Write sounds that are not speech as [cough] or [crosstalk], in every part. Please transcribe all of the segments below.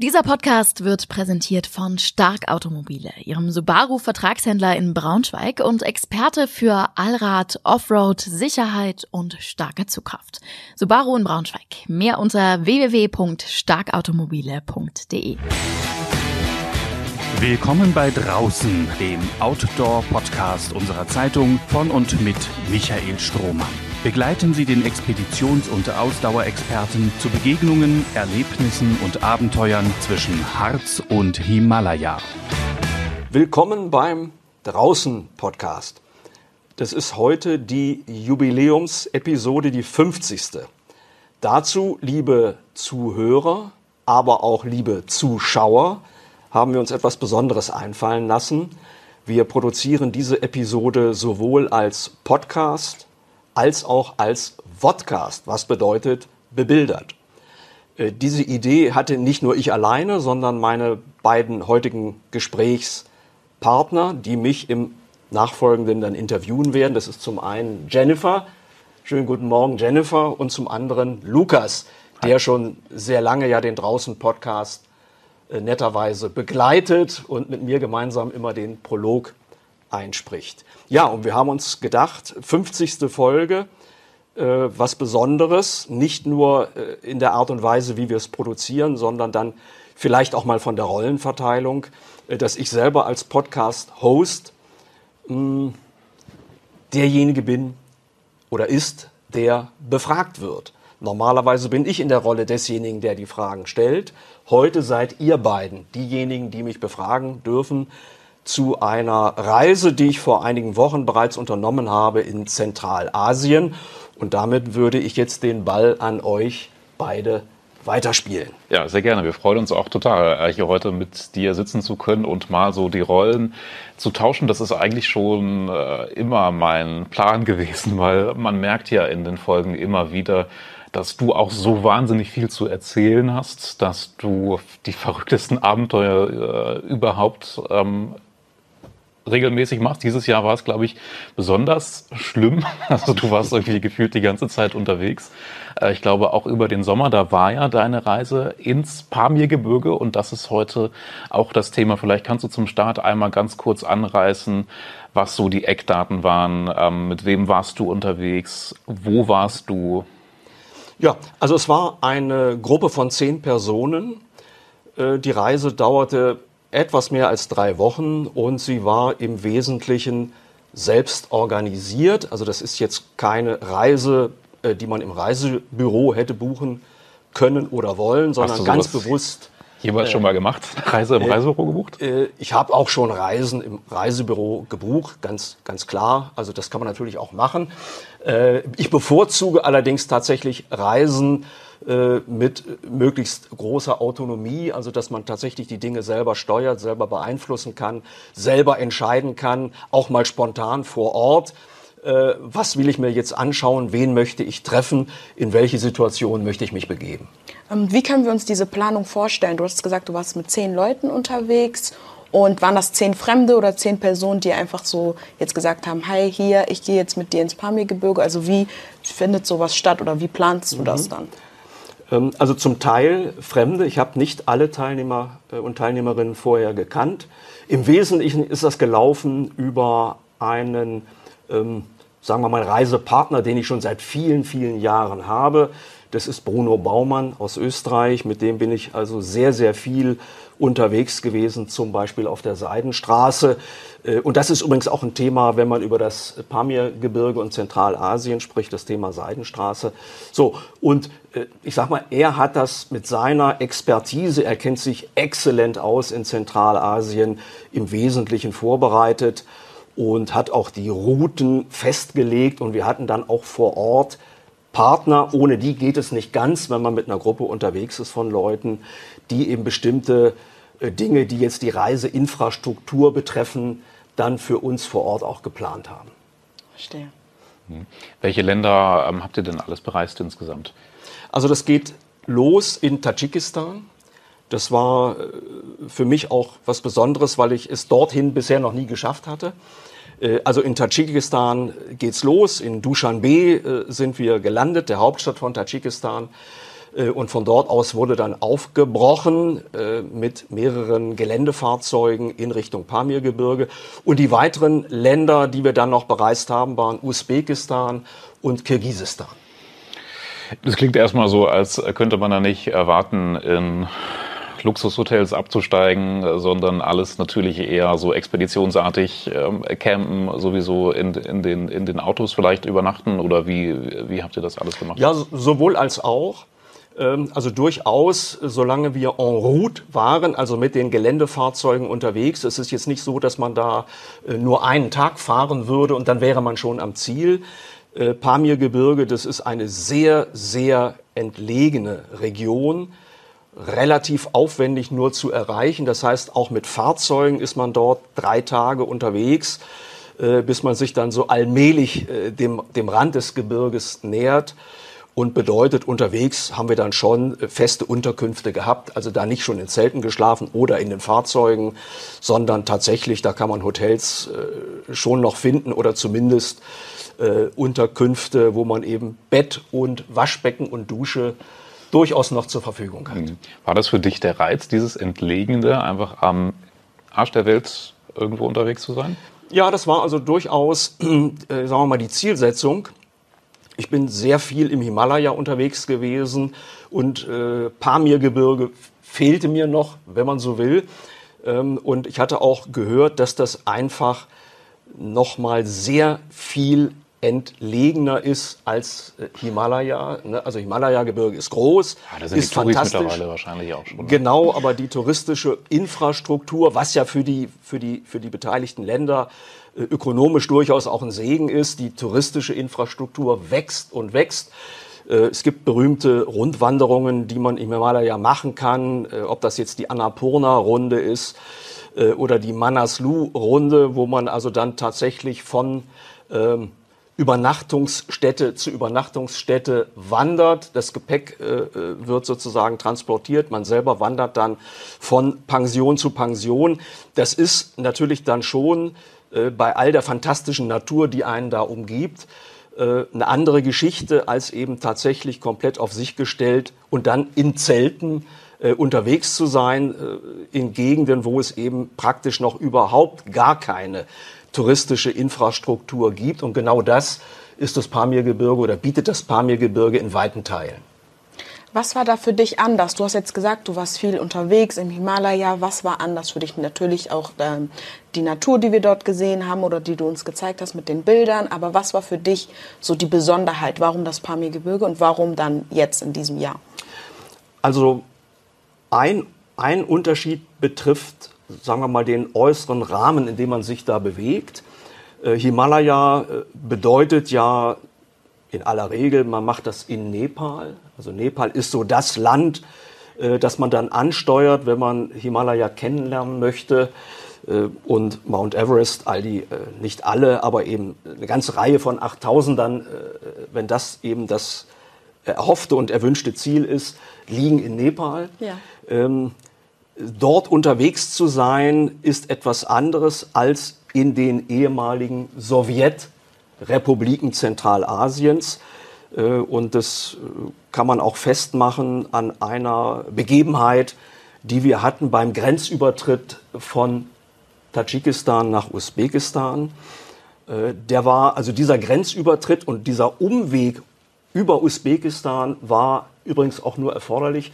Dieser Podcast wird präsentiert von Stark Automobile, ihrem Subaru-Vertragshändler in Braunschweig und Experte für Allrad, Offroad, Sicherheit und starke Zugkraft. Subaru in Braunschweig. Mehr unter www.starkautomobile.de. Willkommen bei Draußen, dem Outdoor-Podcast unserer Zeitung von und mit Michael Strohmann. Begleiten Sie den Expeditions- und Ausdauerexperten zu Begegnungen, Erlebnissen und Abenteuern zwischen Harz und Himalaya. Willkommen beim Draußen-Podcast. Das ist heute die Jubiläumsepisode, die 50. Dazu, liebe Zuhörer, aber auch liebe Zuschauer, haben wir uns etwas Besonderes einfallen lassen. Wir produzieren diese Episode sowohl als Podcast, als auch als Vodcast, was bedeutet bebildert. Äh, diese Idee hatte nicht nur ich alleine, sondern meine beiden heutigen Gesprächspartner, die mich im Nachfolgenden dann interviewen werden. Das ist zum einen Jennifer. Schönen guten Morgen, Jennifer. Und zum anderen Lukas, der schon sehr lange ja den Draußen-Podcast äh, netterweise begleitet und mit mir gemeinsam immer den Prolog einspricht. Ja, und wir haben uns gedacht, 50. Folge, äh, was Besonderes, nicht nur äh, in der Art und Weise, wie wir es produzieren, sondern dann vielleicht auch mal von der Rollenverteilung, äh, dass ich selber als Podcast-Host hm, derjenige bin oder ist, der befragt wird. Normalerweise bin ich in der Rolle desjenigen, der die Fragen stellt. Heute seid ihr beiden diejenigen, die mich befragen dürfen zu einer Reise, die ich vor einigen Wochen bereits unternommen habe in Zentralasien. Und damit würde ich jetzt den Ball an euch beide weiterspielen. Ja, sehr gerne. Wir freuen uns auch total, hier heute mit dir sitzen zu können und mal so die Rollen zu tauschen. Das ist eigentlich schon äh, immer mein Plan [laughs] gewesen, weil man merkt ja in den Folgen immer wieder, dass du auch so wahnsinnig viel zu erzählen hast, dass du die [laughs] verrücktesten Abenteuer äh, überhaupt ähm, regelmäßig machst. Dieses Jahr war es, glaube ich, besonders schlimm. [laughs] Also du warst irgendwie gefühlt die ganze Zeit unterwegs. Äh, ich glaube auch über den Sommer, da war ja deine Reise ins Pamirgebirge und das ist heute auch das Thema. Vielleicht kannst du zum Start einmal ganz kurz anreißen, was so die Eckdaten waren. Ähm, mit wem warst du unterwegs? Wo warst du? Ja, also es war eine Gruppe von zehn Personen. Äh, die Reise dauerte etwas mehr als drei Wochen und sie war im Wesentlichen selbst organisiert. Also das ist jetzt keine Reise, äh, die man im Reisebüro hätte buchen können oder wollen, sondern ganz bewusst. Jeweils äh, schon mal gemacht? [laughs] Reise im äh, Reisebüro gebucht? Äh, ich habe auch schon Reisen im Reisebüro gebucht, ganz, ganz klar. Also das kann man natürlich auch machen. Äh, ich bevorzuge allerdings tatsächlich Reisen, äh, mit möglichst großer Autonomie, also dass man tatsächlich die Dinge selber steuert, selber beeinflussen kann, selber entscheiden kann, auch mal spontan vor Ort. Äh, was will ich mir jetzt anschauen? Wen möchte ich treffen? In welche Situation möchte ich mich begeben? Ähm, wie können wir uns diese Planung vorstellen? Du hast gesagt, du warst mit zehn Leuten unterwegs. Und waren das zehn Fremde oder zehn Personen, die einfach so jetzt gesagt haben, hi, hier, ich gehe jetzt mit dir ins Pamirgebirge? Also wie findet sowas statt oder wie planst du mhm. das dann? Ähm, also zum Teil Fremde. Ich habe nicht alle Teilnehmer äh, und Teilnehmerinnen vorher gekannt. Im Wesentlichen ist das gelaufen über einen, ähm, sagen wir mal, Reisepartner, den ich schon seit vielen, vielen Jahren habe. Das ist Bruno Baumann aus Österreich. Mit dem bin ich also sehr, sehr viel unterwegs gewesen, zum Beispiel auf der Seidenstraße. Äh, und das ist übrigens auch ein Thema, wenn man über das Pamirgebirge und Zentralasien spricht, das Thema Seidenstraße. So, und äh, ich sag mal, er hat das mit seiner Expertise, er kennt sich exzellent aus in Zentralasien, im Wesentlichen vorbereitet und hat auch die Routen festgelegt und wir hatten dann auch vor Ort Partner, ohne die geht es nicht ganz, wenn man mit einer Gruppe unterwegs ist von Leuten, die eben bestimmte Dinge, die jetzt die Reiseinfrastruktur betreffen, dann für uns vor Ort auch geplant haben. Verstehe. Hm. Welche Länder ähm, habt ihr denn alles bereist insgesamt? Also das geht los in Tadschikistan. Das war äh, für mich auch was Besonderes, weil ich es dorthin bisher noch nie geschafft hatte. Äh, also in Tadschikistan geht's los. In Dushanbe sind wir gelandet, der Hauptstadt von Tadschikistan. Äh, und von dort aus wurde dann aufgebrochen äh, mit mehreren Geländefahrzeugen in Richtung Pamirgebirge. Und die weiteren Länder, die wir dann noch bereist haben, waren Usbekistan und Kirgisistan. Das klingt erstmal so, als könnte man da nicht erwarten, in Luxushotels abzusteigen, sondern alles natürlich eher so expeditionsartig ähm, campen, sowieso in, in, den, in den Autos vielleicht übernachten oder wie, wie habt ihr das alles gemacht? Ja, sowohl als auch. Ähm, also durchaus, solange wir en route waren, also mit den Geländefahrzeugen unterwegs. Es ist jetzt nicht so, dass man da äh, nur einen Tag fahren würde und dann wäre man schon am Ziel. Äh, Pamirgebirge, das ist eine sehr, sehr entlegene Region relativ aufwendig nur zu erreichen. Das heißt, auch mit Fahrzeugen ist man dort drei Tage unterwegs, äh, bis man sich dann so allmählich äh, dem, dem Rand des Gebirges nähert. Und bedeutet, unterwegs haben wir dann schon feste Unterkünfte gehabt, also da nicht schon in Zelten geschlafen oder in den Fahrzeugen, sondern tatsächlich, da kann man Hotels äh, schon noch finden oder zumindest äh, Unterkünfte, wo man eben Bett und Waschbecken und Dusche durchaus noch zur Verfügung hat. Mhm. War das für dich der Reiz, dieses Entlegende, einfach am Arsch der Welt irgendwo unterwegs zu sein? Ja, das war also durchaus, [clears throat] äh, sagen wir mal, die Zielsetzung. Ich bin sehr viel im Himalaya unterwegs gewesen und äh, Pamirgebirge fehlte mir noch, wenn man so will. Ähm, und ich hatte auch gehört, dass das einfach noch mal sehr viel entlegener ist als äh, Himalaya. Ne? Also Himalaya-Gebirge ist groß, ja, da sind ist die fantastisch. mittlerweile wahrscheinlich auch schon. Ne? Genau, aber die touristische Infrastruktur, was ja für die, für die, für die beteiligten Länder ökonomisch durchaus auch ein Segen ist, die touristische Infrastruktur wächst und wächst. Äh, es gibt berühmte Rundwanderungen, die man im Himalaya machen kann, äh, ob das jetzt die Annapurna-Runde ist äh, oder die Manaslu-Runde, wo man also dann tatsächlich von ähm, Übernachtungsstätte zu Übernachtungsstätte wandert. Das Gepäck äh, äh, wird sozusagen transportiert. Man selber wandert dann von Pension zu Pension. Das ist natürlich dann schon äh, bei all der fantastischen Natur, die einen da umgibt, äh, eine andere Geschichte als eben tatsächlich komplett auf sich gestellt und dann in Zelten äh, unterwegs zu sein, äh, in Gegenden, wo es eben praktisch noch überhaupt gar keine touristische Infrastruktur gibt. Und genau das ist das Pamirgebirge oder bietet das Pamirgebirge in weiten Teilen. Was war da für dich anders? Du hast jetzt gesagt, du warst viel unterwegs im Himalaya. Was war anders für dich? Natürlich auch ähm, die Natur, die wir dort gesehen haben oder die du uns gezeigt hast mit den Bildern. Aber was war für dich so die Besonderheit? Warum das Pamirgebirge und warum dann jetzt in diesem Jahr? Also ein, ein Unterschied betrifft sagen wir mal, den äußeren Rahmen, in dem man sich da bewegt. Äh, Himalaya äh, bedeutet ja in aller Regel, man macht das in Nepal. Also Nepal ist so das Land, äh, das man dann ansteuert, wenn man Himalaya kennenlernen möchte. Äh, und Mount Everest, all die, äh, nicht alle, aber eben eine ganze Reihe von 8000ern, äh, wenn das eben das erhoffte und erwünschte Ziel ist, liegen in Nepal. Ja. Ähm, dort unterwegs zu sein, ist etwas anderes als in den ehemaligen Sowjetrepubliken Zentralasiens. Äh, und das äh, kann man auch festmachen an einer Begebenheit, die wir hatten beim Grenzübertritt von Tadschikistan nach Usbekistan. Äh, der war, also dieser Grenzübertritt und dieser Umweg über Usbekistan war übrigens auch nur erforderlich,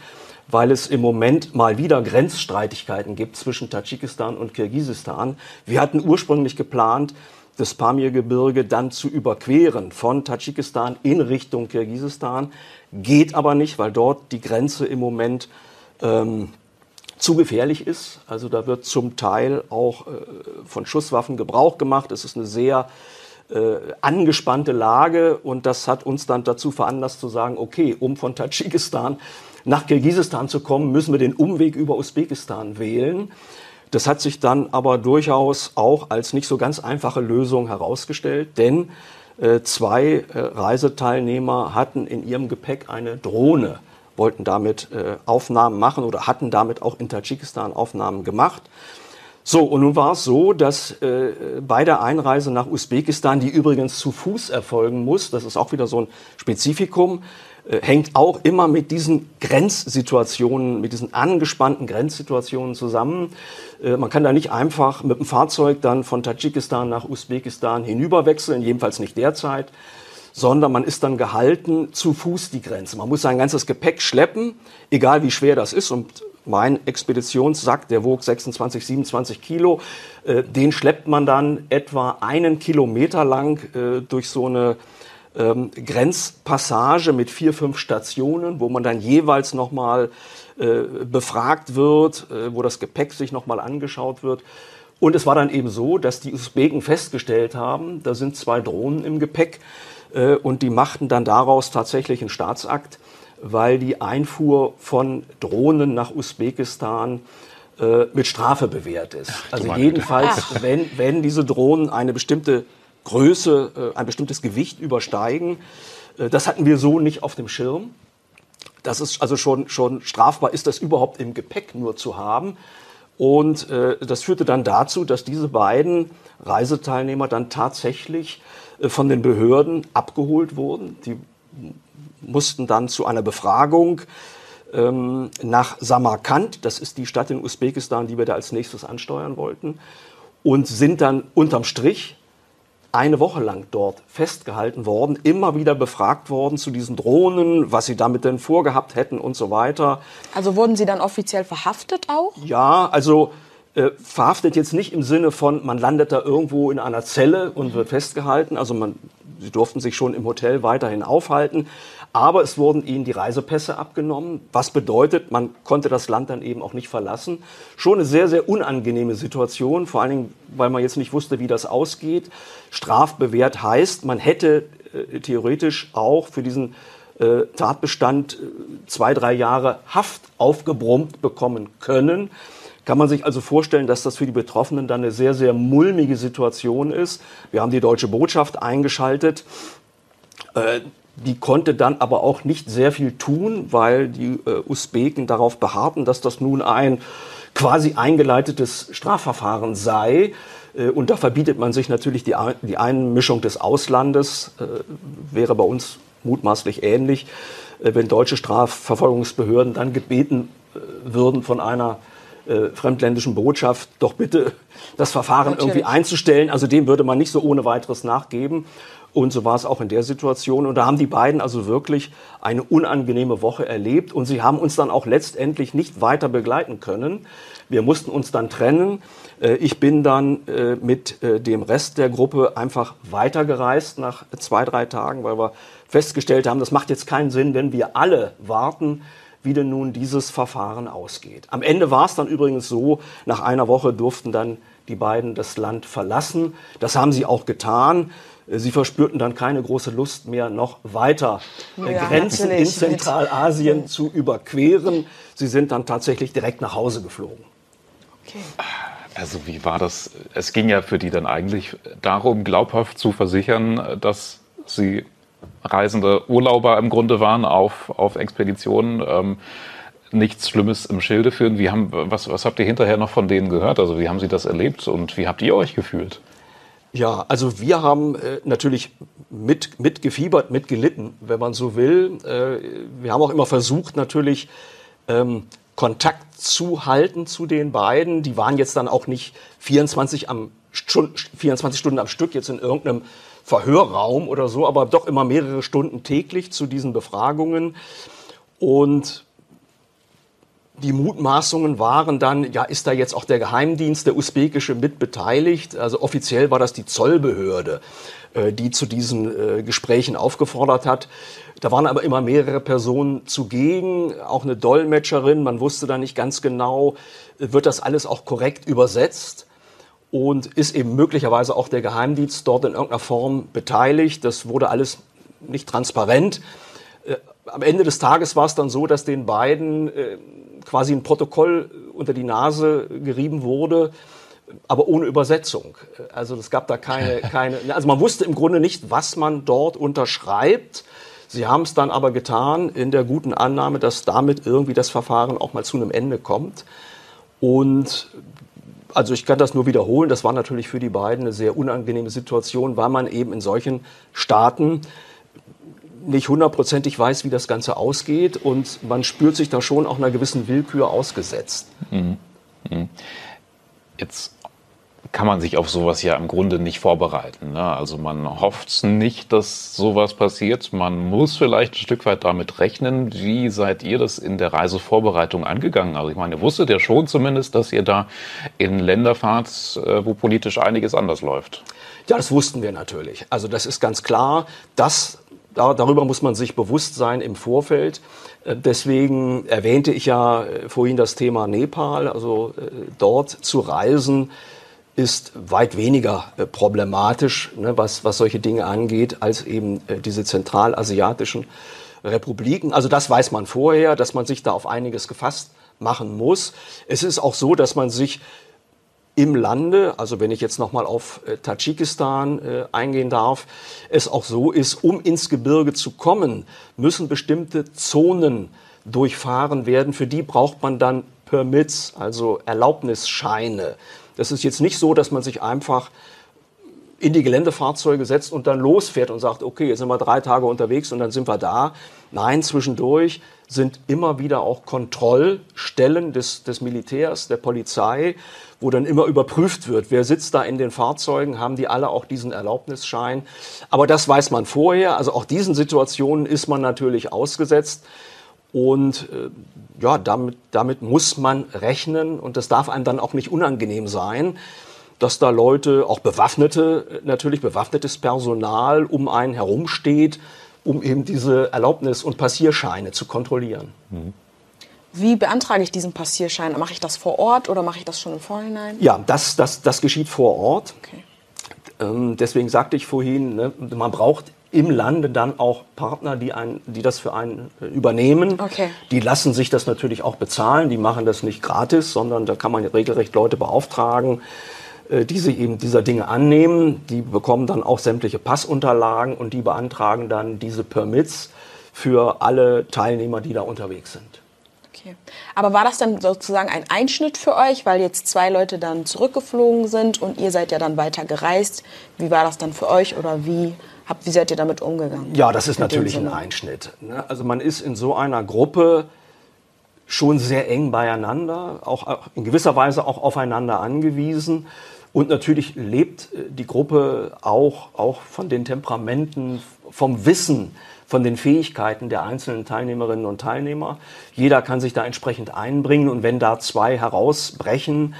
weil es im Moment mal wieder Grenzstreitigkeiten gibt zwischen Tadschikistan und Kirgisistan. Wir hatten ursprünglich geplant, das Pamirgebirge dann zu überqueren von Tadschikistan in Richtung Kirgisistan. Geht aber nicht, weil dort die Grenze im Moment ähm, zu gefährlich ist. Also da wird zum Teil auch äh, von Schusswaffen Gebrauch gemacht. Es ist eine sehr äh, angespannte Lage und das hat uns dann dazu veranlasst zu sagen, okay, um von Tadschikistan nach Kirgisistan zu kommen, müssen wir den Umweg über Usbekistan wählen. Das hat sich dann aber durchaus auch als nicht so ganz einfache Lösung herausgestellt, denn äh, zwei äh, Reiseteilnehmer hatten in ihrem Gepäck eine Drohne, wollten damit äh, Aufnahmen machen oder hatten damit auch in Tadschikistan Aufnahmen gemacht. So, und nun war es so, dass äh, bei der Einreise nach Usbekistan, die übrigens zu Fuß erfolgen muss, das ist auch wieder so ein Spezifikum, hängt auch immer mit diesen Grenzsituationen, mit diesen angespannten Grenzsituationen zusammen. Äh, man kann da nicht einfach mit dem Fahrzeug dann von Tadschikistan nach Usbekistan hinüberwechseln, jedenfalls nicht derzeit, sondern man ist dann gehalten, zu Fuß die Grenze. Man muss sein ganzes Gepäck schleppen, egal wie schwer das ist. Und mein Expeditionssack, der wog 26, 27 Kilo, äh, den schleppt man dann etwa einen Kilometer lang äh, durch so eine ähm, Grenzpassage mit vier, fünf Stationen, wo man dann jeweils nochmal äh, befragt wird, äh, wo das Gepäck sich nochmal angeschaut wird. Und es war dann eben so, dass die Usbeken festgestellt haben, da sind zwei Drohnen im Gepäck äh, und die machten dann daraus tatsächlich einen Staatsakt, weil die Einfuhr von Drohnen nach Usbekistan äh, mit Strafe bewährt ist. Also jedenfalls, wenn, wenn diese Drohnen eine bestimmte Größe, äh, ein bestimmtes Gewicht übersteigen. Äh, das hatten wir so nicht auf dem Schirm. Das ist also schon, schon strafbar, ist das überhaupt im Gepäck nur zu haben. Und äh, das führte dann dazu, dass diese beiden Reiseteilnehmer dann tatsächlich äh, von den Behörden abgeholt wurden. Die mussten dann zu einer Befragung ähm, nach Samarkand, das ist die Stadt in Usbekistan, die wir da als nächstes ansteuern wollten, und sind dann unterm Strich eine Woche lang dort festgehalten worden, immer wieder befragt worden zu diesen Drohnen, was sie damit denn vorgehabt hätten und so weiter. Also wurden sie dann offiziell verhaftet auch? Ja, also äh, verhaftet jetzt nicht im Sinne von, man landet da irgendwo in einer Zelle und wird festgehalten. Also man, sie durften sich schon im Hotel weiterhin aufhalten. Aber es wurden ihnen die Reisepässe abgenommen, was bedeutet, man konnte das Land dann eben auch nicht verlassen. Schon eine sehr, sehr unangenehme Situation, vor allen Dingen, weil man jetzt nicht wusste, wie das ausgeht. Strafbewehrt heißt, man hätte äh, theoretisch auch für diesen äh, Tatbestand äh, zwei, drei Jahre Haft aufgebrummt bekommen können. Kann man sich also vorstellen, dass das für die Betroffenen dann eine sehr, sehr mulmige Situation ist. Wir haben die deutsche Botschaft eingeschaltet. Äh, die konnte dann aber auch nicht sehr viel tun, weil die äh, Usbeken darauf beharrten, dass das nun ein quasi eingeleitetes Strafverfahren sei. Äh, und da verbietet man sich natürlich die, die Einmischung des Auslandes, äh, wäre bei uns mutmaßlich ähnlich, äh, wenn deutsche Strafverfolgungsbehörden dann gebeten äh, würden von einer äh, fremdländischen Botschaft, doch bitte das Verfahren Natürlich. irgendwie einzustellen. Also dem würde man nicht so ohne weiteres nachgeben. Und so war es auch in der Situation. Und da haben die beiden also wirklich eine unangenehme Woche erlebt. Und sie haben uns dann auch letztendlich nicht weiter begleiten können. Wir mussten uns dann trennen. Äh, ich bin dann äh, mit äh, dem Rest der Gruppe einfach weitergereist nach zwei, drei Tagen, weil wir festgestellt haben, das macht jetzt keinen Sinn, wenn wir alle warten, wie denn nun dieses Verfahren ausgeht. Am Ende war es dann übrigens so, nach einer Woche durften dann die beiden das Land verlassen. Das haben sie auch getan. Sie verspürten dann keine große Lust mehr, noch weiter äh, ja, Grenzen in Zentralasien zu überqueren. Sie sind dann tatsächlich direkt nach Hause geflogen. Okay. Also wie war das? Es ging ja für die dann eigentlich darum, glaubhaft zu versichern, dass sie reisende Urlauber im Grunde waren auf, auf Expeditionen. Ähm, nichts Schlimmes im Schilde führen. Wie haben, was, was habt ihr hinterher noch von denen gehört? Also wie haben sie das erlebt und wie habt ihr euch gefühlt? Ja, also wir haben äh, natürlich mit, mitgefiebert, mitgelitten, wenn man so will. Äh, wir haben auch immer versucht, natürlich ähm, Kontakt zu halten zu den beiden. Die waren jetzt dann auch nicht 24, am Stund, 24 Stunden am Stück jetzt in irgendeinem Verhörraum oder so, aber doch immer mehrere Stunden täglich zu diesen Befragungen. Und die Mutmaßungen waren dann, ja, ist da jetzt auch der Geheimdienst, der usbekische, mit beteiligt? Also offiziell war das die Zollbehörde, äh, die zu diesen äh, Gesprächen aufgefordert hat. Da waren aber immer mehrere Personen zugegen, auch eine Dolmetscherin. Man wusste da nicht ganz genau, wird das alles auch korrekt übersetzt? Und ist eben möglicherweise auch der Geheimdienst dort in irgendeiner Form beteiligt? Das wurde alles nicht transparent. Äh, am Ende des Tages war es dann so, dass den beiden quasi ein Protokoll unter die Nase gerieben wurde, aber ohne Übersetzung. Also es gab da keine, [laughs] keine, also man wusste im Grunde nicht, was man dort unterschreibt. Sie haben es dann aber getan in der guten Annahme, dass damit irgendwie das Verfahren auch mal zu einem Ende kommt. Und also ich kann das nur wiederholen, das war natürlich für die beiden eine sehr unangenehme Situation, weil man eben in solchen Staaten nicht hundertprozentig weiß, wie das Ganze ausgeht und man spürt sich da schon auch einer gewissen Willkür ausgesetzt. Mhm. Mhm. Jetzt kann man sich auf sowas ja im Grunde nicht vorbereiten. Ne? Also man hofft nicht, dass sowas passiert. Man muss vielleicht ein Stück weit damit rechnen. Wie seid ihr das in der Reisevorbereitung angegangen? Also ich meine, ihr wusstet ja schon zumindest, dass ihr da in Länder fahrt, äh, wo politisch einiges anders läuft. Ja, das wussten wir natürlich. Also das ist ganz klar. Das, darüber muss man sich bewusst sein im Vorfeld. Äh, deswegen erwähnte ich ja äh, vorhin das Thema Nepal, also dort zu reisen ist weit weniger äh, problematisch, ne, was, was solche Dinge angeht, als eben äh, diese zentralasiatischen Republiken. Also das weiß man vorher, dass man sich da auf einiges gefasst machen muss. Es ist auch so, dass man sich im Lande, also wenn ich jetzt nochmal auf äh, Tadschikistan äh, eingehen darf, es auch so ist, um ins Gebirge zu kommen, müssen bestimmte Zonen durchfahren werden. Für die braucht man dann Permits, also Erlaubnisscheine. Das ist jetzt nicht so, dass man sich einfach in die Geländefahrzeuge setzt und dann losfährt und sagt, okay, jetzt sind wir drei Tage unterwegs und dann sind wir da. Nein, zwischendurch sind immer wieder auch Kontrollstellen des, des Militärs, der Polizei, wo dann immer überprüft wird, wer sitzt da in den Fahrzeugen, haben die alle auch diesen Erlaubnisschein. Aber das weiß man vorher. Also auch diesen Situationen ist man natürlich ausgesetzt. Und äh, ja, damit, damit muss man rechnen und das darf einem dann auch nicht unangenehm sein, dass da Leute, auch bewaffnete, natürlich bewaffnetes Personal um einen herumsteht, um eben diese Erlaubnis- und Passierscheine zu kontrollieren. Mhm. Wie beantrage ich diesen Passierschein? Mache ich das vor Ort oder mache ich das schon im Vorhinein? Ja, das, das, das geschieht vor Ort. Okay. Ähm, deswegen sagte ich vorhin, ne, man braucht im Lande dann auch Partner, die, ein, die das für einen äh, übernehmen. Okay. Die lassen sich das natürlich auch bezahlen. Die machen das nicht gratis, sondern da kann man regelrecht Leute beauftragen, die sich eben dieser Dinge annehmen. Die bekommen dann auch sämtliche Passunterlagen und die beantragen dann diese Permits für alle Teilnehmer, die da unterwegs sind. Okay. Aber war das dann sozusagen ein Einschnitt für euch, weil jetzt zwei Leute dann zurückgeflogen sind und ihr seid ja dann weiter gereist? Wie war das dann für euch oder wie habt, wie seid ihr damit umgegangen? Ja, das ist natürlich ein Einschnitt. Ne? Also man ist in so einer Gruppe schon sehr eng beieinander, auch in gewisser Weise auch aufeinander angewiesen. Und natürlich lebt äh, die Gruppe auch, auch von den Temperamenten, vom Wissen, von den Fähigkeiten der einzelnen Teilnehmerinnen und Teilnehmer. Jeder kann sich da entsprechend einbringen und wenn da zwei herausbrechen,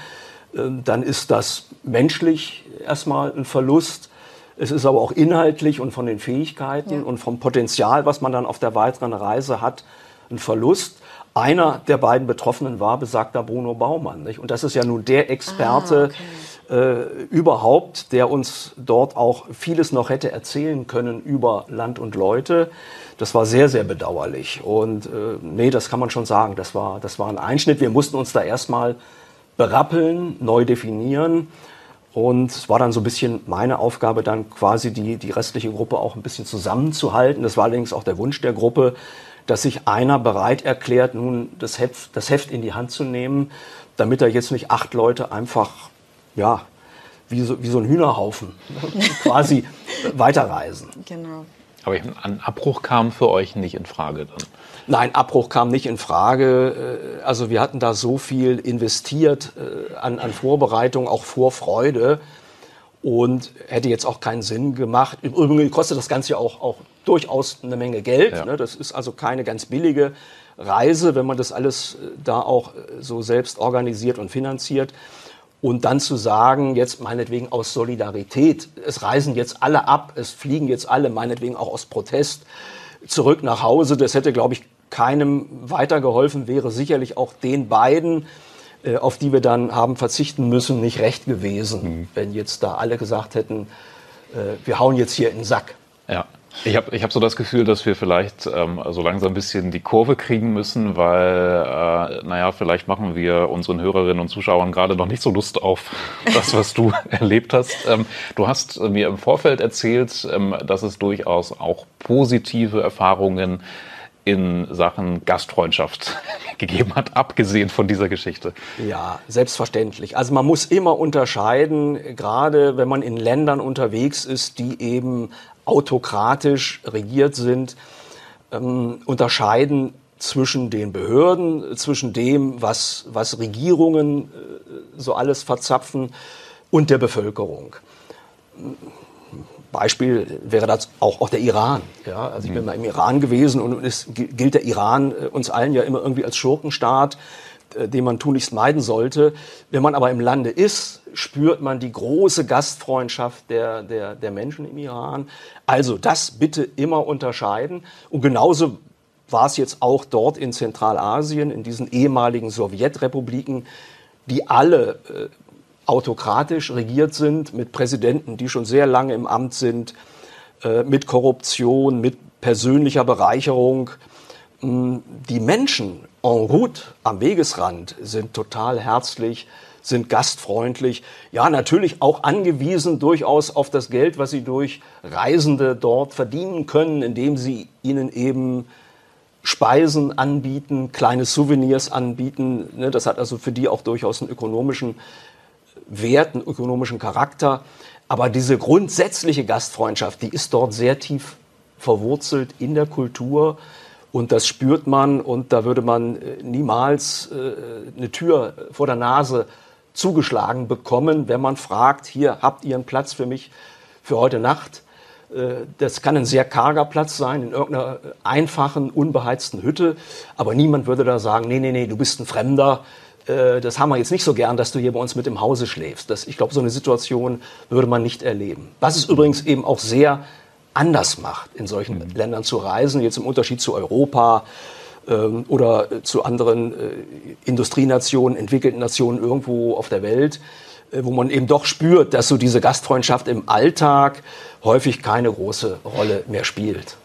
äh, dann ist das menschlich erstmal ein Verlust. Es ist aber auch inhaltlich und von den Fähigkeiten ja. und vom Potenzial, was man dann auf der weiteren Reise hat, ein Verlust. Einer der beiden Betroffenen war besagter Bruno Baumann. Nicht? Und das ist ja nun der Experte ah, okay. äh, überhaupt, der uns dort auch vieles noch hätte erzählen können über Land und Leute. Das war sehr, sehr bedauerlich. Und äh, nee, das kann man schon sagen. Das war, das war ein Einschnitt. Wir mussten uns da erstmal berappeln, neu definieren. Und es war dann so ein bisschen meine Aufgabe, dann quasi die, die restliche Gruppe auch ein bisschen zusammenzuhalten. Das war allerdings auch der Wunsch der Gruppe, dass sich einer bereit erklärt, nun das Heft, das Heft in die Hand zu nehmen, damit da jetzt nicht acht Leute einfach, ja, wie so, wie so ein Hühnerhaufen [laughs] quasi weiterreisen. Genau. Aber ein Abbruch kam für euch nicht in Frage dann? Nein, Abbruch kam nicht in Frage. Äh, also wir hatten da so viel investiert äh, an, an Vorbereitung, auch Vorfreude und hätte jetzt auch keinen Sinn gemacht. Übrigens kostet das Ganze ja auch, auch durchaus eine Menge Geld. Ja. Ne? Das ist also keine ganz billige Reise, wenn man das alles äh, da auch so selbst organisiert und finanziert. Und dann zu sagen, jetzt meinetwegen aus Solidarität, es reisen jetzt alle ab, es fliegen jetzt alle, meinetwegen auch aus Protest zurück nach Hause, das hätte, glaube ich, keinem weitergeholfen, wäre sicherlich auch den beiden, äh, auf die wir dann haben verzichten müssen, nicht recht gewesen, mhm. wenn jetzt da alle gesagt hätten, äh, wir hauen jetzt hier in den Sack. Ja. Ich habe ich hab so das Gefühl, dass wir vielleicht ähm, so langsam ein bisschen die Kurve kriegen müssen, weil, äh, naja, vielleicht machen wir unseren Hörerinnen und Zuschauern gerade noch nicht so Lust auf [laughs] das, was du [laughs] erlebt hast. Ähm, du hast mir im Vorfeld erzählt, ähm, dass es durchaus auch positive Erfahrungen in Sachen Gastfreundschaft [laughs] gegeben hat, abgesehen von dieser Geschichte. Ja, selbstverständlich. Also man muss immer unterscheiden, gerade wenn man in Ländern unterwegs ist, die eben autokratisch regiert sind, ähm, unterscheiden zwischen den Behörden, zwischen dem, was, was Regierungen äh, so alles verzapfen und der Bevölkerung. Beispiel wäre das auch, auch der Iran. Ja, also ich bin mhm. mal im Iran gewesen und es gilt der Iran äh, uns allen ja immer irgendwie als Schurkenstaat, äh, den man tunlichst meiden sollte. Wenn man aber im Lande ist, spürt man die große Gastfreundschaft der, der, der Menschen im Iran. Also das bitte immer unterscheiden. Und genauso war es jetzt auch dort in Zentralasien, in diesen ehemaligen Sowjetrepubliken, die alle äh, autokratisch regiert sind, mit Präsidenten, die schon sehr lange im Amt sind, äh, mit Korruption, mit persönlicher Bereicherung. Mm, die Menschen en route am Wegesrand sind total herzlich, sind gastfreundlich, ja natürlich auch angewiesen durchaus auf das Geld, was sie durch Reisende dort verdienen können, indem sie ihnen eben Speisen anbieten, kleine Souvenirs anbieten. Ne, das hat also für die auch durchaus einen ökonomischen Wert, einen ökonomischen Charakter. Aber diese grundsätzliche Gastfreundschaft, die ist dort sehr tief verwurzelt in der Kultur. Und das spürt man und da würde man äh, niemals äh, eine Tür vor der Nase zugeschlagen bekommen, wenn man fragt, hier habt ihr einen Platz für mich für heute Nacht. Äh, das kann ein sehr karger Platz sein, in irgendeiner einfachen, unbeheizten Hütte. Aber niemand würde da sagen, nee, nee, nee, du bist ein Fremder. Äh, das haben wir jetzt nicht so gern, dass du hier bei uns mit im Hause schläfst. Das, ich glaube, so eine Situation würde man nicht erleben. Was es übrigens eben auch sehr anders macht, in solchen mhm. Ländern zu reisen, jetzt im Unterschied zu Europa ähm, oder zu anderen äh, Industrienationen, entwickelten Nationen irgendwo auf der Welt, äh, wo man eben doch spürt, dass so diese Gastfreundschaft im Alltag häufig keine große Rolle mehr spielt.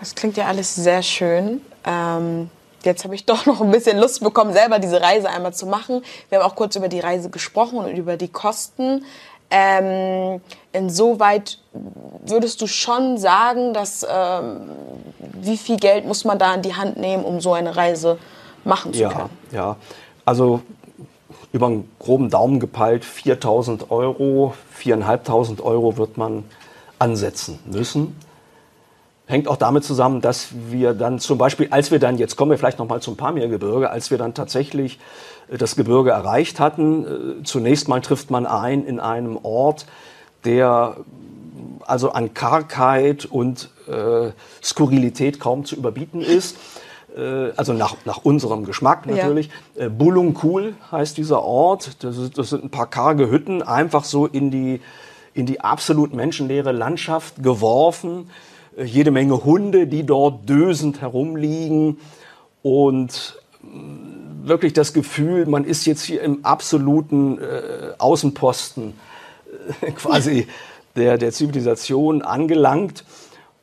Das klingt ja alles sehr schön. Ähm, jetzt habe ich doch noch ein bisschen Lust bekommen, selber diese Reise einmal zu machen. Wir haben auch kurz über die Reise gesprochen und über die Kosten. Ähm, insoweit würdest du schon sagen, dass ähm, wie viel Geld muss man da in die Hand nehmen, um so eine Reise machen zu ja, können? Ja, also über einen groben Daumen gepeilt 4.000 Euro, 4.500 Euro wird man ansetzen müssen. Hängt auch damit zusammen, dass wir dann zum Beispiel, als wir dann, jetzt kommen wir vielleicht nochmal zum Pamirgebirge, als wir dann tatsächlich äh, das Gebirge erreicht hatten, äh, zunächst mal trifft man ein in einem Ort, der also an Kargheit und äh, Skurrilität kaum zu überbieten ist. Äh, also nach, nach unserem Geschmack natürlich. Ja. Äh, Bulungkul heißt dieser Ort. Das, ist, das sind ein paar karge Hütten, einfach so in die, in die absolut menschenleere Landschaft geworfen. Äh, jede Menge Hunde, die dort dösend herumliegen und mm, wirklich das Gefühl, man ist jetzt hier im absoluten äh, Außenposten äh, [laughs] quasi der, der Zivilisation angelangt.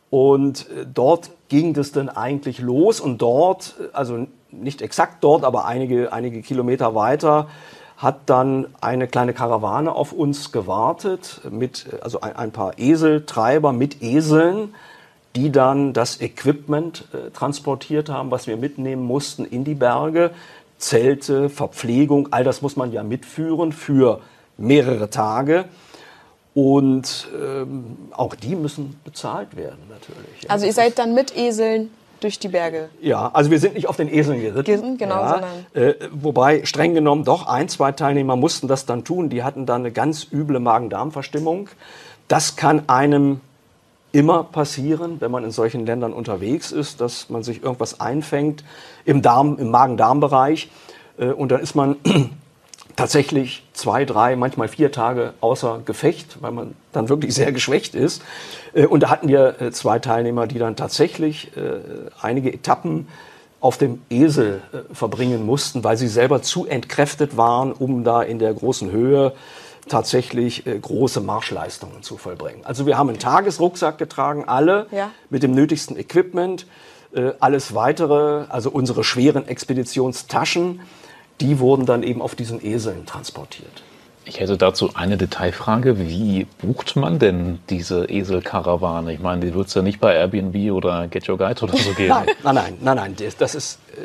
Und dort ging das denn eigentlich los und dort, also nicht exakt dort, aber einige, einige Kilometer weiter, hat dann eine kleine Karawane auf uns gewartet mit also ein, ein paar Eseltreiber mit Eseln, die dann das Equipment äh, transportiert haben, was wir mitnehmen mussten in die Berge, Zelte, Verpflegung, all das muss man ja mitführen für mehrere Tage. Und ähm, auch die müssen bezahlt werden natürlich. Also ihr seid dann mit Eseln durch die Berge? Ja, also wir sind nicht auf den Eseln geritten. Genau, ja, sondern... Äh, wobei streng genommen doch ein, zwei Teilnehmer mussten das dann tun. Die hatten dann eine ganz üble Magen-Darm-Verstimmung. Das kann einem immer passieren, wenn man in solchen Ländern unterwegs ist, dass man sich irgendwas einfängt im Darm, im Magen-Darm-Bereich. Äh, und dann ist man [clears throat] tatsächlich zwei, drei, manchmal vier Tage außer Gefecht, weil man dann wirklich sehr geschwächt ist. Äh, und da hatten wir äh, zwei Teilnehmer, die dann tatsächlich einige Etappen auf dem Esel verbringen mussten, weil sie selber zu entkräftet waren, um da in der großen Höhe tatsächlich große Marschleistungen zu vollbringen. Also wir haben einen Tagesrucksack getragen, alle ja. mit dem nötigsten Equipment. Alles weitere, also unsere schweren Expeditionstaschen, die wurden dann eben auf diesen Eseln transportiert. Ich hätte dazu eine Detailfrage. Wie bucht man denn diese Eselkarawane? Ich meine, die wird es ja nicht bei Airbnb oder Get Your Guide oder so geben. nein, [laughs] nein, nein, nein, nein. Das ist äh,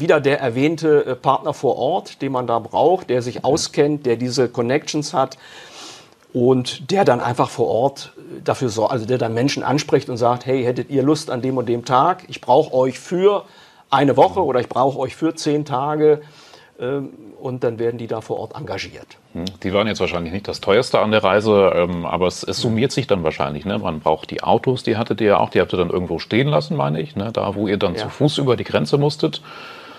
wieder der erwähnte äh, Partner vor Ort, den man da braucht, der sich auskennt, der diese Connections hat. und der dann einfach vor Ort dafür sorgt, also der dann Menschen anspricht und sagt, hey, hättet ihr Lust an dem und dem Tag? Ich brauche euch für eine Woche oder ich brauche euch für zehn Tage ähm, und dann werden die da vor Ort engagiert. Hm, die waren jetzt wahrscheinlich nicht das teuerste an der Reise, ähm, aber es, es summiert sich dann wahrscheinlich. Ne? Man braucht die Autos, die hattet ihr ja auch, die habt ihr dann irgendwo stehen lassen, meine ich, ne? da wo ihr dann ja. zu Fuß über die Grenze musstet.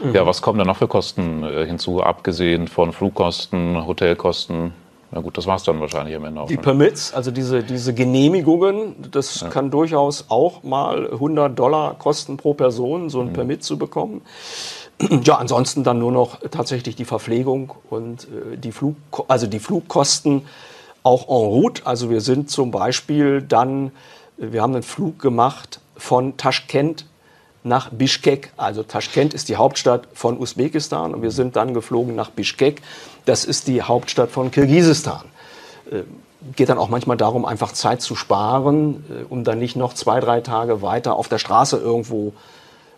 Mhm. Ja, was kommen da noch für Kosten äh, hinzu, abgesehen von Flugkosten, Hotelkosten? Na gut, das war es dann wahrscheinlich am Ende auch. Die ne? Permits, also diese, diese Genehmigungen, das ja. kann durchaus auch mal 100 Dollar kosten pro Person, so ein mhm. Permit zu bekommen. [clears throat] Ja, ansonsten dann nur noch tatsächlich die Verpflegung und äh, die, Flug, also die Flugkosten auch en route. Also wir sind zum Beispiel dann, äh, wir haben einen Flug gemacht von Taschkent nach Bishkek. Also Taschkent ist die Hauptstadt von Usbekistan und wir sind dann geflogen nach Bishkek. Das ist die Hauptstadt von Kirgisistan. Äh, geht dann auch manchmal darum, einfach Zeit zu sparen, äh, um dann nicht noch zwei, drei Tage weiter auf der Straße irgendwo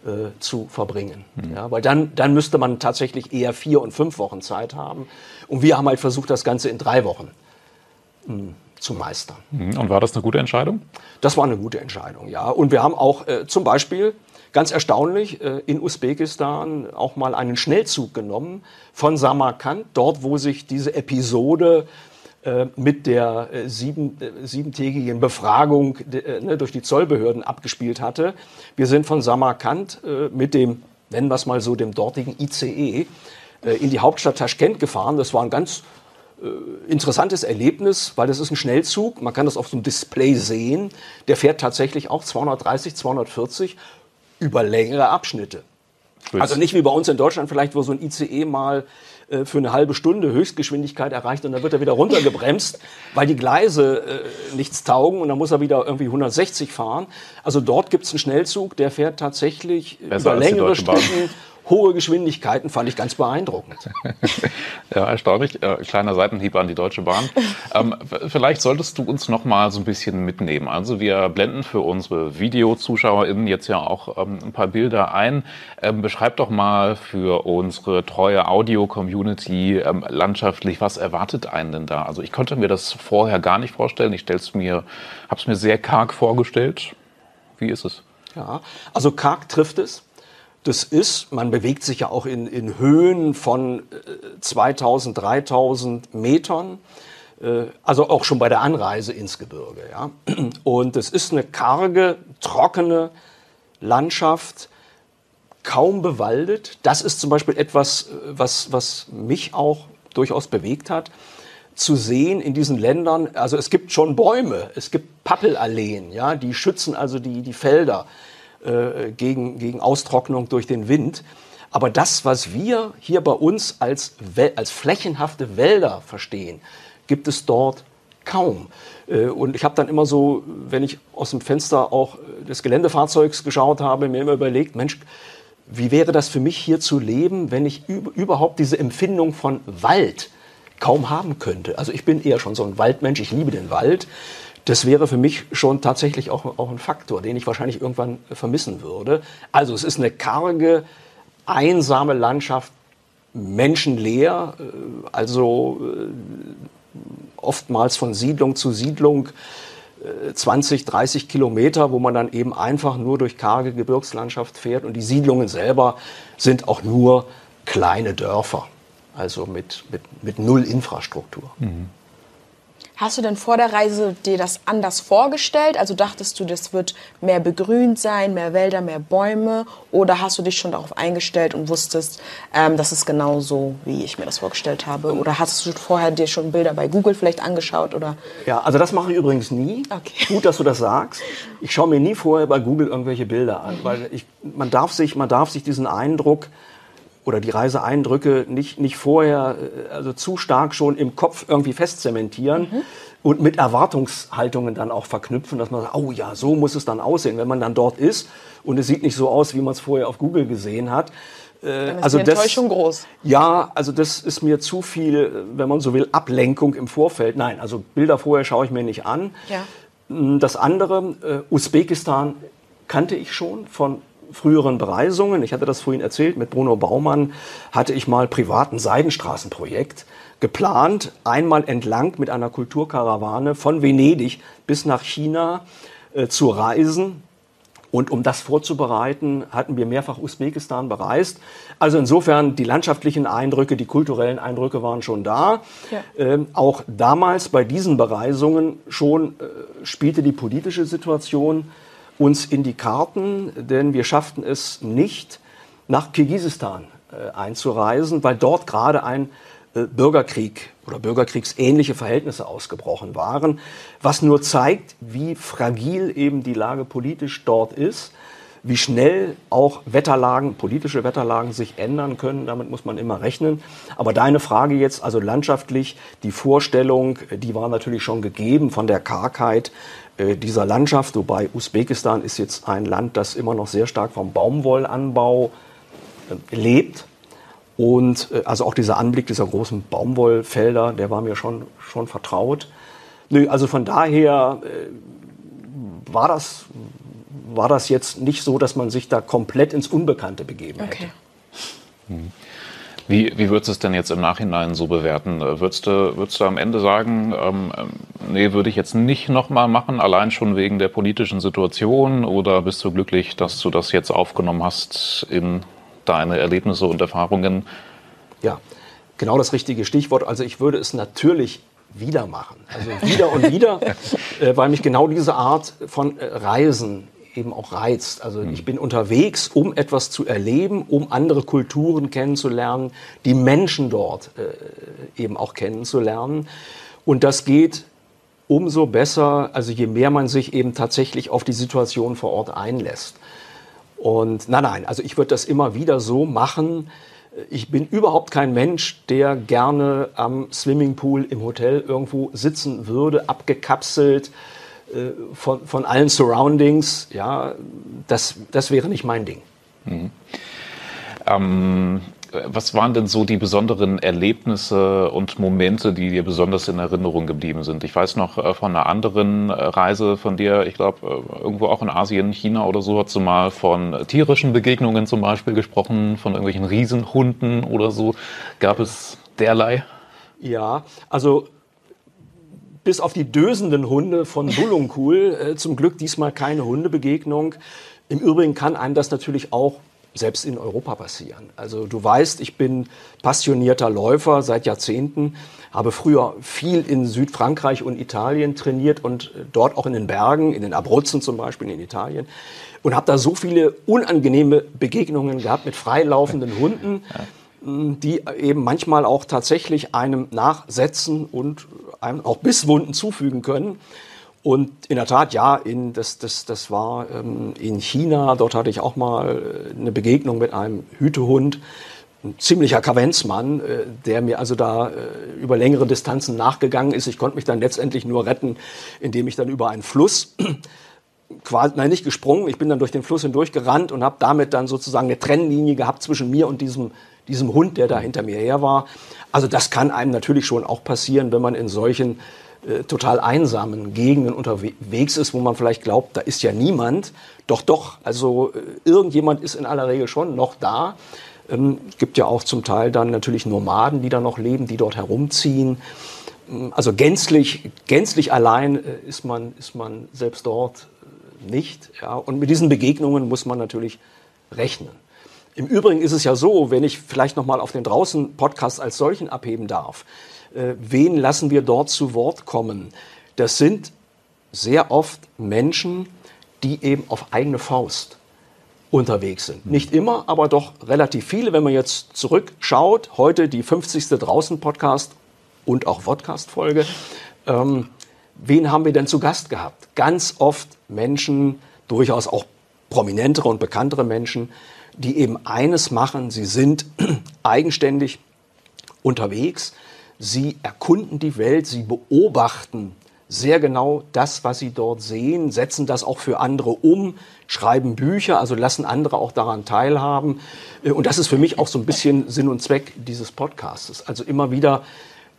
äh, zu verbringen. Mhm. Ja, weil dann, dann müsste man tatsächlich eher vier und fünf Wochen Zeit haben. Und wir haben halt versucht, das Ganze in drei Wochen mh, hm, zu meistern. Mhm. Und war das eine gute Entscheidung? Das war eine gute Entscheidung, ja. Und wir haben auch äh, zum Beispiel ganz erstaunlich äh, in Usbekistan auch mal einen Schnellzug genommen von Samarkand, dort wo sich diese Episode äh, mit der äh, sieben, siebentägigen Befragung ne, durch die Zollbehörden abgespielt hatte. Wir sind von Samarkand mit dem, nennen wir es mal so, dem dortigen ICE in die Hauptstadt Taschkent gefahren. Das war ein ganz interessantes Erlebnis, weil das ist ein Schnellzug. Man kann das auf so einem Display sehen. Der fährt tatsächlich auch 230, 240 über längere Abschnitte. Also nicht wie bei uns in Deutschland vielleicht, wo so ein ICE mal äh, für eine halbe Stunde Höchstgeschwindigkeit erreicht und dann wird er wieder runtergebremst, [laughs] weil die Gleise äh, nichts taugen und dann muss er wieder irgendwie 160 fahren. Also dort gibt es einen Schnellzug, der fährt tatsächlich Besser über längere Strecken [laughs] hohe Geschwindigkeiten fand ich ganz beeindruckend. [laughs] ja, erstaunlich. Äh, kleiner Seitenhieb an die Deutsche Bahn. ähm, vielleicht solltest du uns noch mal so ein bisschen mitnehmen. Also wir blenden für unsere VideozuschauerInnen jetzt ja auch ähm, ein paar Bilder ein. Ähm, beschreib doch mal für unsere treue Audio-Community ähm, landschaftlich, was erwartet einen denn da? Also ich konnte mir das vorher gar nicht vorstellen. Ich stell's mir, habe es mir sehr karg vorgestellt. Wie ist es? Ja, also karg trifft es das ist, man bewegt sich ja auch in, in Höhen von 2000, äh, 3000 Metern, äh, also auch schon bei der Anreise ins Gebirge. Ja. Und es ist eine karge, trockene Landschaft, kaum bewaldet. Das ist zum Beispiel etwas, äh, was, was mich auch durchaus bewegt hat zu sehen in diesen Ländern, also es gibt schon Bäume, es gibt Pappelalleen, ja, die schützen also die, die Felder äh, gegen, gegen Austrocknung durch den Wind. Aber das, was wir hier bei uns als, als flächenhafte Wälder verstehen, gibt es dort kaum. Äh, und ich habe dann immer so, wenn ich aus dem Fenster auch des Geländefahrzeugs geschaut habe, mir immer überlegt, Mensch, wie wäre das für mich hier zu leben, wenn ich überhaupt diese Empfindung von Wald kaum haben könnte? Also ich bin eher schon so ein Waldmensch, ich liebe den Wald das wäre für mich schon tatsächlich auch, auch ein Faktor, den ich wahrscheinlich irgendwann vermissen würde. Also es ist eine karge, einsame Landschaft, menschenleer, äh, also äh, oftmals von Siedlung zu Siedlung 20, äh, 30 Kilometer, wo man dann eben einfach nur durch karge Gebirgslandschaft fährt. Und die Siedlungen selber sind auch nur kleine Dörfer, also mit, mit, mit null Infrastruktur. Mhm. Hast du denn vor der Reise dir das anders vorgestellt? Also dachtest du, das wird mehr begrünt sein, mehr Wälder, mehr Bäume? Oder hast du dich schon darauf eingestellt und wusstest, ähm, das ist genau so, wie ich mir das vorgestellt habe? Oder hast du vorher dir schon Bilder bei Google vielleicht angeschaut? Oder? Ja, also das mache ich übrigens nie. Okay. Gut, dass du das sagst. Ich schaue mir nie vorher bei Google irgendwelche Bilder an, weil ich, man, darf sich, man darf sich diesen Eindruck oder die Reiseeindrücke nicht, nicht vorher, äh, also zu stark schon im Kopf irgendwie festzementieren mhm. und mit Erwartungshaltungen dann auch verknüpfen, dass man sagt, oh ja, so muss es dann aussehen, wenn man dann dort ist und es sieht nicht so aus, wie man es vorher auf Google gesehen hat. Äh, dann ist also die Enttäuschung das, groß. Ja, also das ist mir zu viel, wenn man so will, Ablenkung im Vorfeld. Nein, also Bilder vorher schaue ich mir nicht an. Ja. Das andere, äh, Usbekistan kannte ich schon von früheren Bereisungen, ich hatte das vorhin erzählt, mit Bruno Baumann hatte ich mal privaten Seidenstraßenprojekt geplant, einmal entlang mit einer Kulturkarawane von Venedig bis nach China äh, zu reisen. Und um das vorzubereiten, hatten wir mehrfach Usbekistan bereist. Also insofern die landschaftlichen Eindrücke, die kulturellen Eindrücke waren schon da. Ja. Ähm, auch damals bei diesen Bereisungen schon äh, spielte die politische Situation uns in die Karten, denn wir schafften es nicht, nach Kirgisistan äh, einzureisen, weil dort gerade ein äh, Bürgerkrieg oder bürgerkriegsähnliche Verhältnisse ausgebrochen waren, was nur zeigt, wie fragil eben die Lage politisch dort ist, wie schnell auch Wetterlagen, politische Wetterlagen sich ändern können. Damit muss man immer rechnen. Aber deine Frage jetzt, also landschaftlich, die Vorstellung, die war natürlich schon gegeben von der Kargheit dieser Landschaft, wobei Usbekistan ist jetzt ein Land, das immer noch sehr stark vom Baumwollanbau äh, lebt. Und äh, also auch dieser Anblick dieser großen Baumwollfelder, der war mir schon, schon vertraut. Nö, also von daher war, das, war das jetzt nicht so, dass man sich da komplett ins Unbekannte begeben hätte. Okay. Hm. Wie, wie würdest du es denn jetzt im Nachhinein so bewerten? Würdest du, würdest du am Ende sagen, ähm, ähm nee, würde ich jetzt nicht nochmal machen, allein schon wegen der politischen Situation? Oder bist du glücklich, dass du das jetzt aufgenommen hast in deine Erlebnisse und Erfahrungen? Ja, genau das richtige Stichwort. Also ich würde es natürlich wieder machen. Also wieder und wieder, [laughs] äh, weil mich genau diese Art von äh, Reisen eben auch reizt. Also mhm. ich bin unterwegs, um etwas zu erleben, um andere Kulturen kennenzulernen, die Menschen dort äh, eben auch kennenzulernen. Und das geht umso besser, also je mehr man sich eben tatsächlich auf die Situation vor Ort einlässt. Und nein, nein, also ich würde das immer wieder so machen. Ich bin überhaupt kein Mensch, der gerne am Swimmingpool im Hotel irgendwo sitzen würde, abgekapselt von, von allen Surroundings. Ja, das, das wäre nicht mein Ding. Mhm. Ähm, was waren denn so die besonderen Erlebnisse und Momente, die dir besonders in Erinnerung geblieben sind? Ich weiß noch äh, von einer anderen äh, Reise von dir, ich glaube, äh, irgendwo auch in Asien, China oder so, hast du mal von tierischen Begegnungen zum Beispiel gesprochen, von irgendwelchen Riesenhunden oder so. Gab es derlei? Ja, also bis auf die dösenden Hunde von Bullungkul, äh, zum Glück diesmal keine Hundebegegnung. Im Übrigen kann einem das natürlich auch selbst in Europa passieren. Also du weißt, ich bin passionierter Läufer seit Jahrzehnten, habe früher viel in Südfrankreich und Italien trainiert und äh, dort auch in den Bergen, in den Abruzzen zum Beispiel in Italien und habe da so viele unangenehme Begegnungen gehabt mit freilaufenden Hunden, die eben manchmal auch tatsächlich einem nachsetzen und einem auch Bisswunden zufügen können. Und in der Tat, ja, in, das, das, das war ähm, in China. Dort hatte ich auch mal äh, eine Begegnung mit einem Hütehund. Ein ziemlicher Kavenzmann, äh, der mir also da äh, über längere Distanzen nachgegangen ist. Ich konnte mich dann letztendlich nur retten, indem ich dann über einen Fluss [clears throat] quasi, nein, nicht gesprungen, ich bin dann durch den Fluss hindurch gerannt und habe damit dann sozusagen eine Trennlinie gehabt zwischen mir und diesem, diesem Hund, der da hinter mir her war. Also das kann einem natürlich schon auch passieren, wenn man in solchen äh, total einsamen Gegenden unterwegs ist, wo man vielleicht glaubt, da ist ja niemand. Doch, doch, also äh, irgendjemand ist in aller Regel schon noch da. Ähm, gibt ja auch zum Teil dann natürlich Nomaden, die da noch leben, die dort herumziehen. Ähm, also gänzlich, gänzlich allein äh, ist man, ist man selbst dort äh, nicht. Ja. Und mit diesen Begegnungen muss man natürlich rechnen. Im Übrigen ist es ja so, wenn ich vielleicht noch mal auf den draußen Podcast als solchen abheben darf, äh, wen lassen wir dort zu Wort kommen? Das sind sehr oft Menschen, die eben auf eigene Faust unterwegs sind. Nicht immer, aber doch relativ viele. Wenn man jetzt zurückschaut, heute die 50. Draußen-Podcast und auch Podcast-Folge, ähm, wen haben wir denn zu Gast gehabt? Ganz oft Menschen, durchaus auch prominentere und bekanntere Menschen, die eben eines machen, sie sind [clears throat] eigenständig unterwegs, Sie erkunden die Welt, sie beobachten sehr genau das, was sie dort sehen, setzen das auch für andere um, schreiben Bücher, also lassen andere auch daran teilhaben. Äh, und das ist für mich auch so ein bisschen Sinn und Zweck dieses Podcasts. Also immer wieder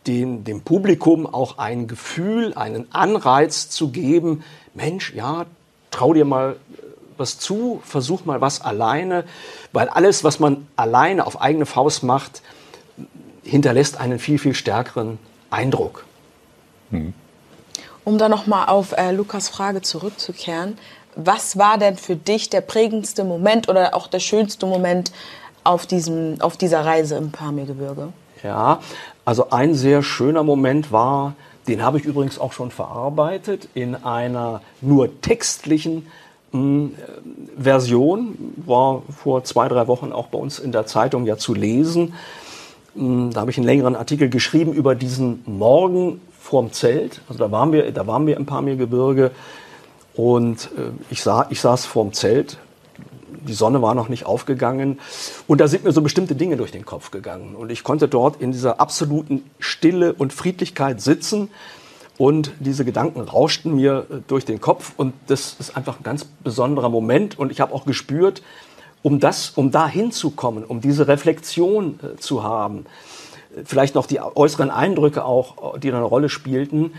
den, dem Publikum auch ein Gefühl, einen Anreiz zu geben, Mensch, ja, trau dir mal was zu, versuch mal was alleine, weil alles, was man alleine auf eigene Faust macht, hinterlässt einen viel, viel stärkeren Eindruck. Mhm. Um da nochmal auf äh, Lukas Frage zurückzukehren, was war denn für dich der prägendste Moment oder auch der schönste Moment auf, diesem, auf dieser Reise im Pamirgebirge? Ja, also ein sehr schöner Moment war, den habe ich übrigens auch schon verarbeitet in einer nur textlichen Version, war vor zwei, drei Wochen auch bei uns in der Zeitung ja zu lesen. Hm, da habe ich einen längeren Artikel geschrieben über diesen Morgen vorm Zelt. Also da waren wir, da waren wir im Pamirgebirge und äh, ich, sah, ich saß vorm Zelt. Die Sonne war noch nicht aufgegangen und da sind mir so bestimmte Dinge durch den Kopf gegangen und ich konnte dort in dieser absoluten Stille und Friedlichkeit sitzen und diese Gedanken rauschten mir äh, durch den Kopf und das ist einfach ein ganz besonderer Moment und ich habe auch gespürt, um das, um da hinzukommen, um diese Reflexion äh, zu haben, vielleicht noch die äußeren Eindrücke auch, die eine Rolle spielten,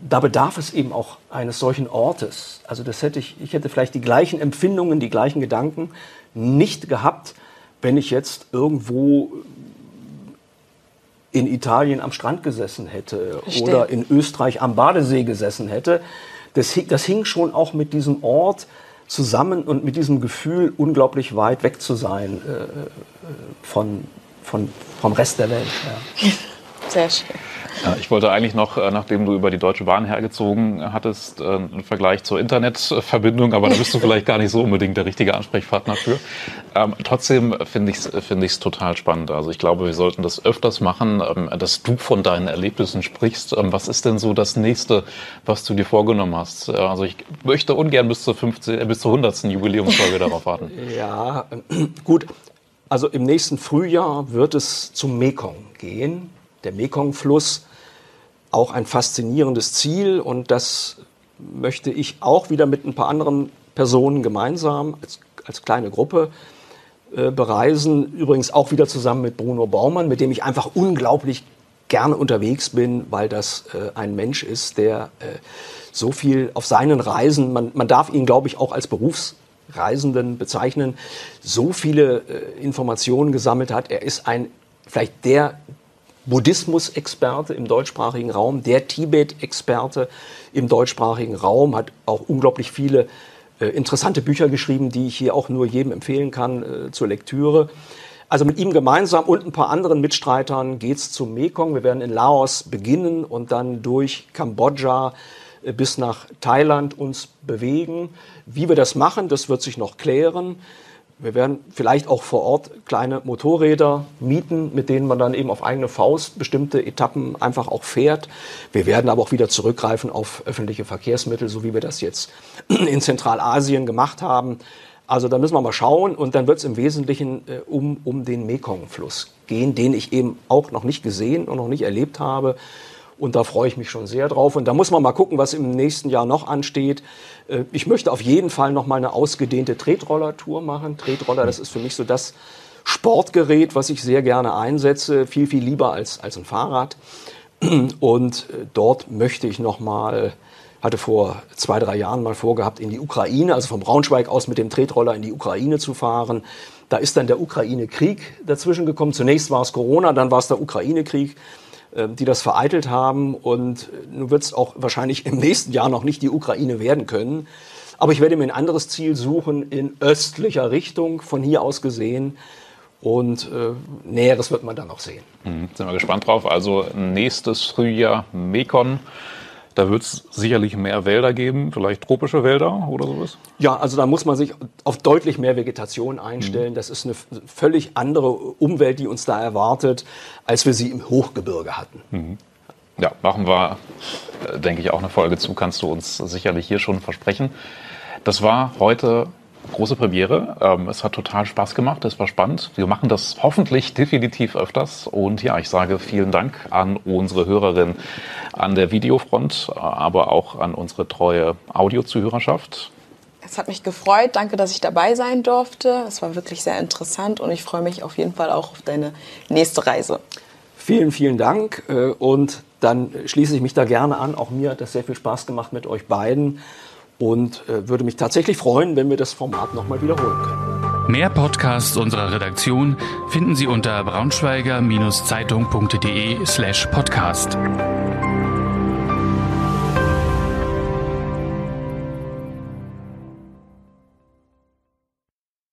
da bedarf es eben auch eines solchen Ortes. Also das hätte ich, ich hätte vielleicht die gleichen Empfindungen, die gleichen Gedanken nicht gehabt, wenn ich jetzt irgendwo in Italien am Strand gesessen hätte Verstehe. oder in Österreich am Badesee gesessen hätte. Das, das hing schon auch mit diesem Ort zusammen und mit diesem Gefühl, unglaublich weit weg zu sein äh, äh von, von, vom Rest der Welt. Ja. [laughs] Sehr schön. Ich wollte eigentlich noch, äh, nachdem du über die Deutsche Bahn hergezogen hattest, äh, einen Vergleich zur Internetverbindung, aber da bist du vielleicht gar nicht so unbedingt der richtige Ansprechpartner für. Ähm, trotzdem finde ich es find total spannend. Also ich glaube, wir sollten das öfters machen, ähm, dass du von deinen Erlebnissen sprichst. Ähm, was ist denn so das nächste, was du dir vorgenommen hast? Also ich möchte ungern bis zur, 15, äh, bis zur 100. Jubiläumsfolge [laughs] darauf warten. Ja, [clears throat] gut. Also im nächsten Frühjahr wird es zum Mekong gehen. Der Mekong-Fluss, auch ein faszinierendes Ziel und das möchte ich auch wieder mit ein paar anderen Personen gemeinsam als, als kleine Gruppe äh, bereisen. Übrigens auch wieder zusammen mit Bruno Baumann, mit dem ich einfach unglaublich gerne unterwegs bin, weil das äh, ein Mensch ist, der äh, so viel auf seinen Reisen, man, man darf ihn, glaube ich, auch als Berufs Reisenden bezeichnen, so viele äh, Informationen gesammelt hat. Er ist ein, vielleicht der Buddhismus-Experte im deutschsprachigen Raum, der Tibet-Experte im deutschsprachigen Raum, hat auch unglaublich viele äh, interessante Bücher geschrieben, die ich hier auch nur jedem empfehlen kann äh, zur Lektüre. Also mit ihm gemeinsam und ein paar anderen Mitstreitern geht's zum Mekong. Wir werden in Laos beginnen und dann durch Kambodscha äh, bis nach Thailand uns bewegen. Wie wir das machen, das wird sich noch klären. Wir werden vielleicht auch vor Ort kleine Motorräder mieten, mit denen man dann eben auf eigene Faust bestimmte Etappen einfach auch fährt. Wir werden aber auch wieder zurückgreifen auf öffentliche Verkehrsmittel, so wie wir das jetzt [clears throat] in Zentralasien gemacht haben. Also da müssen wir mal schauen und dann wird es im Wesentlichen äh, um, um den Mekong-Fluss gehen, den ich eben auch noch nicht gesehen und noch nicht erlebt habe. Und da freue ich mich schon sehr drauf. Und da muss man mal gucken, was im nächsten Jahr noch ansteht. Äh, ich möchte auf jeden Fall noch mal eine ausgedehnte Tretroller-Tour machen. Tretroller, das ist für mich so das Sportgerät, was ich sehr gerne einsetze, viel, viel lieber als, als ein Fahrrad. Und äh, dort möchte ich noch mal, hatte vor zwei, drei Jahren mal vorgehabt, in die Ukraine, also vom Braunschweig aus mit dem Tretroller in die Ukraine zu fahren. Da ist dann der Ukraine-Krieg dazwischen gekommen. Zunächst war es Corona, dann war es der Ukraine-Krieg. Ähm, die das vereitelt haben. Und nun wird es auch wahrscheinlich im nächsten Jahr noch nicht die Ukraine werden können. Aber ich werde mir ein anderes Ziel suchen in östlicher Richtung, von hier aus gesehen. Und äh, Näheres wird man dann noch sehen. Mhm, sind wir gespannt drauf. Also nächstes Frühjahr Mekon. Da wird es sicherlich mehr Wälder geben, vielleicht tropische Wälder oder sowas? Ja, also da muss man sich auf deutlich mehr Vegetation einstellen. Mhm. Das ist eine völlig andere Umwelt, die uns da erwartet, als wir sie im Hochgebirge hatten. Mhm. Ja, machen wir, äh, denke ich, auch eine Folge zu, kannst du uns sicherlich hier schon versprechen. Das war heute große Premiere. Ähm, es hat total Spaß gemacht, es war spannend. Wir machen das hoffentlich definitiv öfters. Und ja, ich sage vielen Dank an unsere Hörerin an der Videofront, aber auch an unsere treue Audiozuhörerschaft. Es hat mich gefreut. Danke, dass ich dabei sein durfte. Es war wirklich sehr interessant und ich freue mich auf jeden Fall auch auf deine nächste Reise. Vielen, vielen Dank. Äh, und dann schließe ich mich da gerne an. Auch mir hat das sehr viel Spaß gemacht mit euch beiden. Und äh, würde mich tatsächlich freuen, wenn wir das Format nochmal wiederholen können. Mehr Podcasts unserer Redaktion finden Sie unter braunschweiger-zeitung.de slash podcast.